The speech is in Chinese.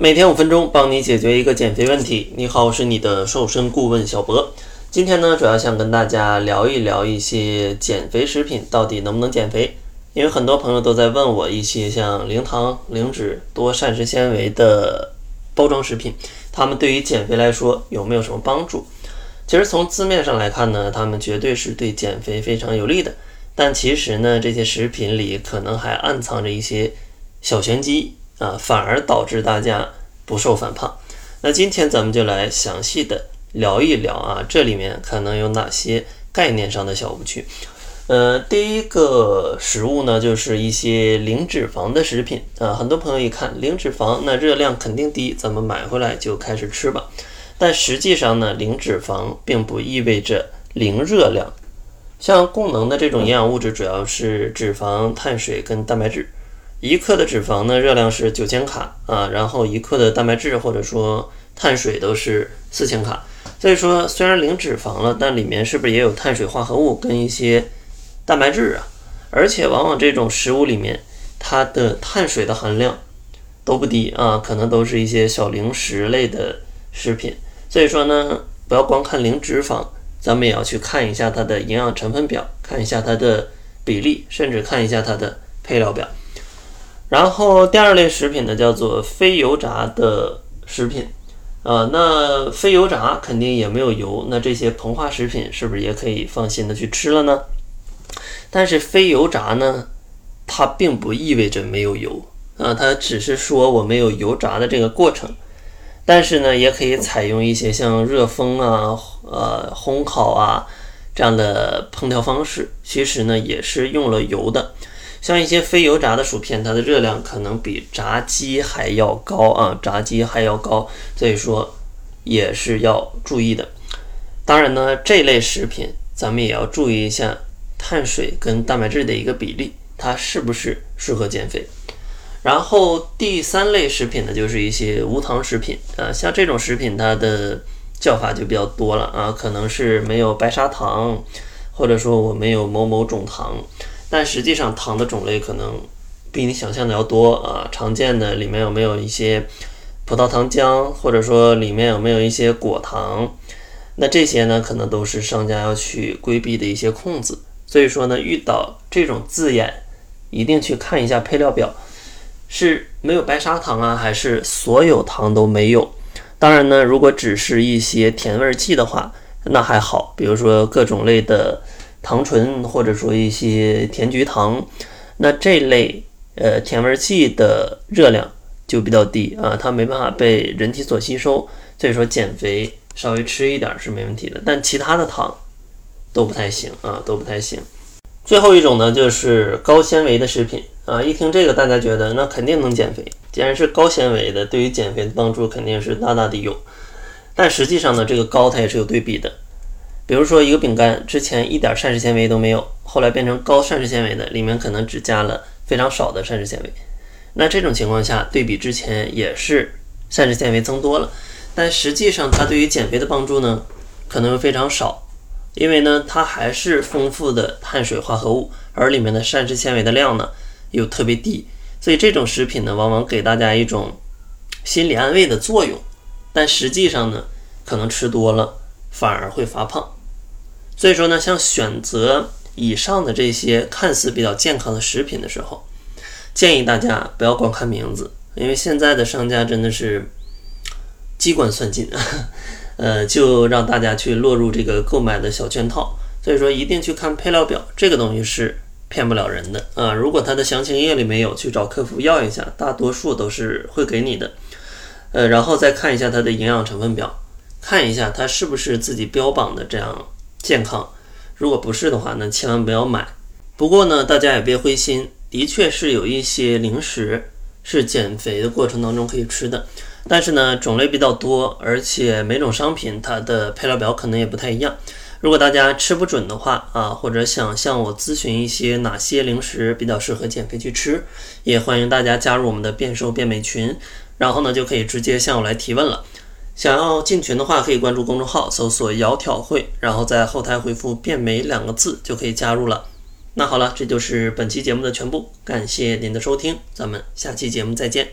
每天五分钟，帮你解决一个减肥问题。你好，我是你的瘦身顾问小博。今天呢，主要想跟大家聊一聊一些减肥食品到底能不能减肥。因为很多朋友都在问我一些像零糖、零脂、多膳食纤维的包装食品，它们对于减肥来说有没有什么帮助？其实从字面上来看呢，它们绝对是对减肥非常有利的。但其实呢，这些食品里可能还暗藏着一些小玄机。啊，反而导致大家不瘦反胖。那今天咱们就来详细的聊一聊啊，这里面可能有哪些概念上的小误区。呃，第一个食物呢，就是一些零脂肪的食品啊。很多朋友一看零脂肪，那热量肯定低，咱们买回来就开始吃吧。但实际上呢，零脂肪并不意味着零热量。像供能的这种营养物质，主要是脂肪、碳水跟蛋白质。一克的脂肪呢，热量是九千卡啊，然后一克的蛋白质或者说碳水都是四千卡。所以说，虽然零脂肪了，但里面是不是也有碳水化合物跟一些蛋白质啊？而且往往这种食物里面，它的碳水的含量都不低啊，可能都是一些小零食类的食品。所以说呢，不要光看零脂肪，咱们也要去看一下它的营养成分表，看一下它的比例，甚至看一下它的配料表。然后第二类食品呢，叫做非油炸的食品，啊，那非油炸肯定也没有油，那这些膨化食品是不是也可以放心的去吃了呢？但是非油炸呢，它并不意味着没有油啊，它只是说我没有油炸的这个过程，但是呢，也可以采用一些像热风啊、呃烘烤啊这样的烹调方式，其实呢也是用了油的。像一些非油炸的薯片，它的热量可能比炸鸡还要高啊，炸鸡还要高，所以说也是要注意的。当然呢，这类食品咱们也要注意一下碳水跟蛋白质的一个比例，它是不是适合减肥。然后第三类食品呢，就是一些无糖食品啊，像这种食品它的叫法就比较多了啊，可能是没有白砂糖，或者说我没有某某种糖。但实际上，糖的种类可能比你想象的要多啊。常见的里面有没有一些葡萄糖浆，或者说里面有没有一些果糖？那这些呢，可能都是商家要去规避的一些空子。所以说呢，遇到这种字眼，一定去看一下配料表，是没有白砂糖啊，还是所有糖都没有？当然呢，如果只是一些甜味剂的话，那还好，比如说各种类的。糖醇或者说一些甜菊糖，那这类呃甜味剂的热量就比较低啊，它没办法被人体所吸收，所以说减肥稍微吃一点是没问题的。但其他的糖都不太行啊，都不太行。最后一种呢，就是高纤维的食品啊，一听这个大家觉得那肯定能减肥，既然是高纤维的，对于减肥的帮助肯定是大大的有。但实际上呢，这个高它也是有对比的。比如说一个饼干，之前一点膳食纤维都没有，后来变成高膳食纤维的，里面可能只加了非常少的膳食纤维。那这种情况下，对比之前也是膳食纤维增多了，但实际上它对于减肥的帮助呢，可能非常少，因为呢它还是丰富的碳水化合物，而里面的膳食纤维的量呢又特别低，所以这种食品呢往往给大家一种心理安慰的作用，但实际上呢可能吃多了反而会发胖。所以说呢，像选择以上的这些看似比较健康的食品的时候，建议大家不要光看名字，因为现在的商家真的是机关算尽，呃，就让大家去落入这个购买的小圈套。所以说，一定去看配料表，这个东西是骗不了人的啊。如果它的详情页里没有，去找客服要一下，大多数都是会给你的。呃，然后再看一下它的营养成分表，看一下它是不是自己标榜的这样。健康，如果不是的话，那千万不要买。不过呢，大家也别灰心，的确是有一些零食是减肥的过程当中可以吃的，但是呢，种类比较多，而且每种商品它的配料表可能也不太一样。如果大家吃不准的话啊，或者想向我咨询一些哪些零食比较适合减肥去吃，也欢迎大家加入我们的变瘦变美群，然后呢，就可以直接向我来提问了。想要进群的话，可以关注公众号，搜索“窈窕会”，然后在后台回复“变美”两个字就可以加入了。那好了，这就是本期节目的全部，感谢您的收听，咱们下期节目再见。